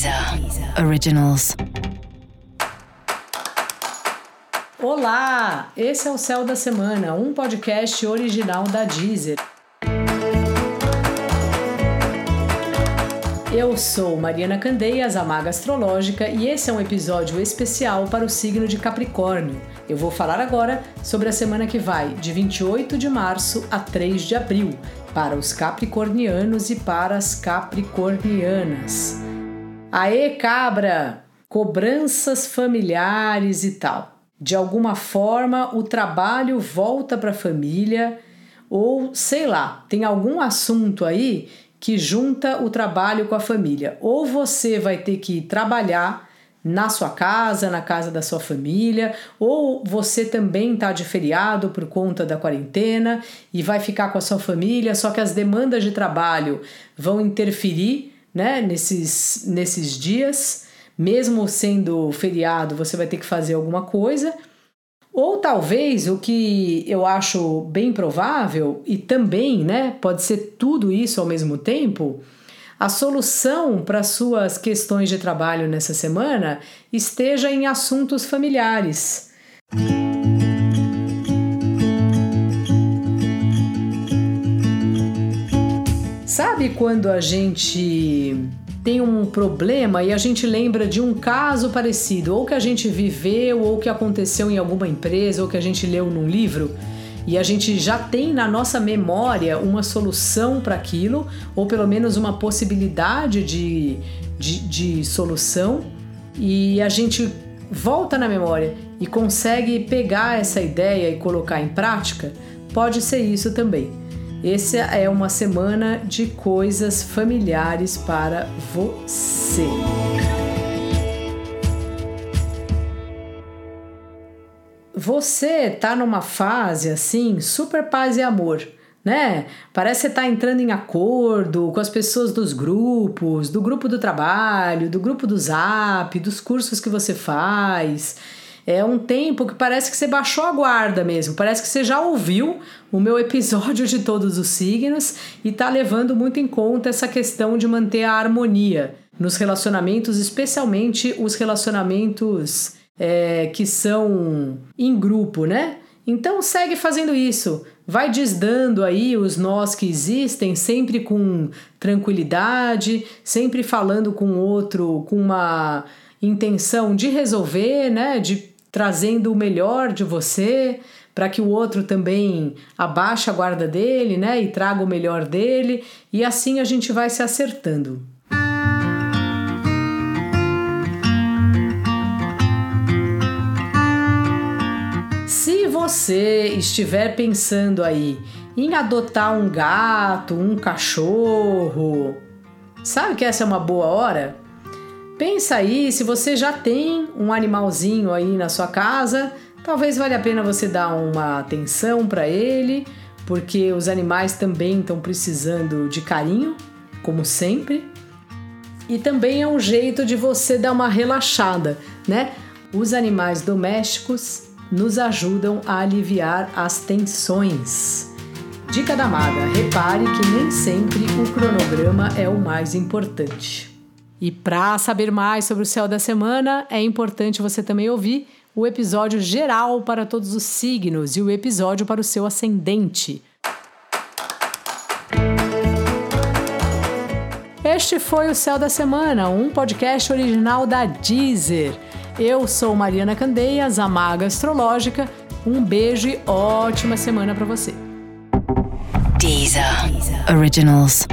Deezer Originals. Olá, esse é o Céu da Semana, um podcast original da Deezer. Eu sou Mariana Candeias, a Maga Astrológica, e esse é um episódio especial para o signo de Capricórnio. Eu vou falar agora sobre a semana que vai, de 28 de março a 3 de abril, para os capricornianos e para as capricornianas. Aê, cabra! Cobranças familiares e tal. De alguma forma, o trabalho volta para a família, ou sei lá, tem algum assunto aí que junta o trabalho com a família. Ou você vai ter que trabalhar na sua casa, na casa da sua família, ou você também está de feriado por conta da quarentena e vai ficar com a sua família, só que as demandas de trabalho vão interferir né, nesses, nesses dias, mesmo sendo feriado, você vai ter que fazer alguma coisa. Ou talvez o que eu acho bem provável, e também né, pode ser tudo isso ao mesmo tempo, a solução para suas questões de trabalho nessa semana esteja em assuntos familiares. Sabe quando a gente tem um problema e a gente lembra de um caso parecido, ou que a gente viveu, ou que aconteceu em alguma empresa, ou que a gente leu num livro? e a gente já tem na nossa memória uma solução para aquilo, ou pelo menos uma possibilidade de, de, de solução, e a gente volta na memória e consegue pegar essa ideia e colocar em prática, pode ser isso também. Essa é uma semana de coisas familiares para você. você tá numa fase assim, super paz e amor, né? Parece que tá entrando em acordo com as pessoas dos grupos, do grupo do trabalho, do grupo do Zap, dos cursos que você faz. É um tempo que parece que você baixou a guarda mesmo. Parece que você já ouviu o meu episódio de todos os signos e tá levando muito em conta essa questão de manter a harmonia nos relacionamentos, especialmente os relacionamentos é, que são em grupo, né? Então segue fazendo isso, vai desdando aí os nós que existem, sempre com tranquilidade, sempre falando com outro com uma intenção de resolver, né? De trazendo o melhor de você para que o outro também abaixe a guarda dele, né? E traga o melhor dele, e assim a gente vai se acertando. você estiver pensando aí em adotar um gato, um cachorro, sabe que essa é uma boa hora? Pensa aí, se você já tem um animalzinho aí na sua casa, talvez valha a pena você dar uma atenção para ele, porque os animais também estão precisando de carinho, como sempre. E também é um jeito de você dar uma relaxada, né? Os animais domésticos nos ajudam a aliviar as tensões. Dica da maga: repare que nem sempre o cronograma é o mais importante. E para saber mais sobre o céu da semana, é importante você também ouvir o episódio geral para todos os signos e o episódio para o seu ascendente. Este foi o Céu da Semana, um podcast original da Deezer. Eu sou Mariana Candeias, a Maga Astrológica. Um beijo e ótima semana para você. Deezer. Originals.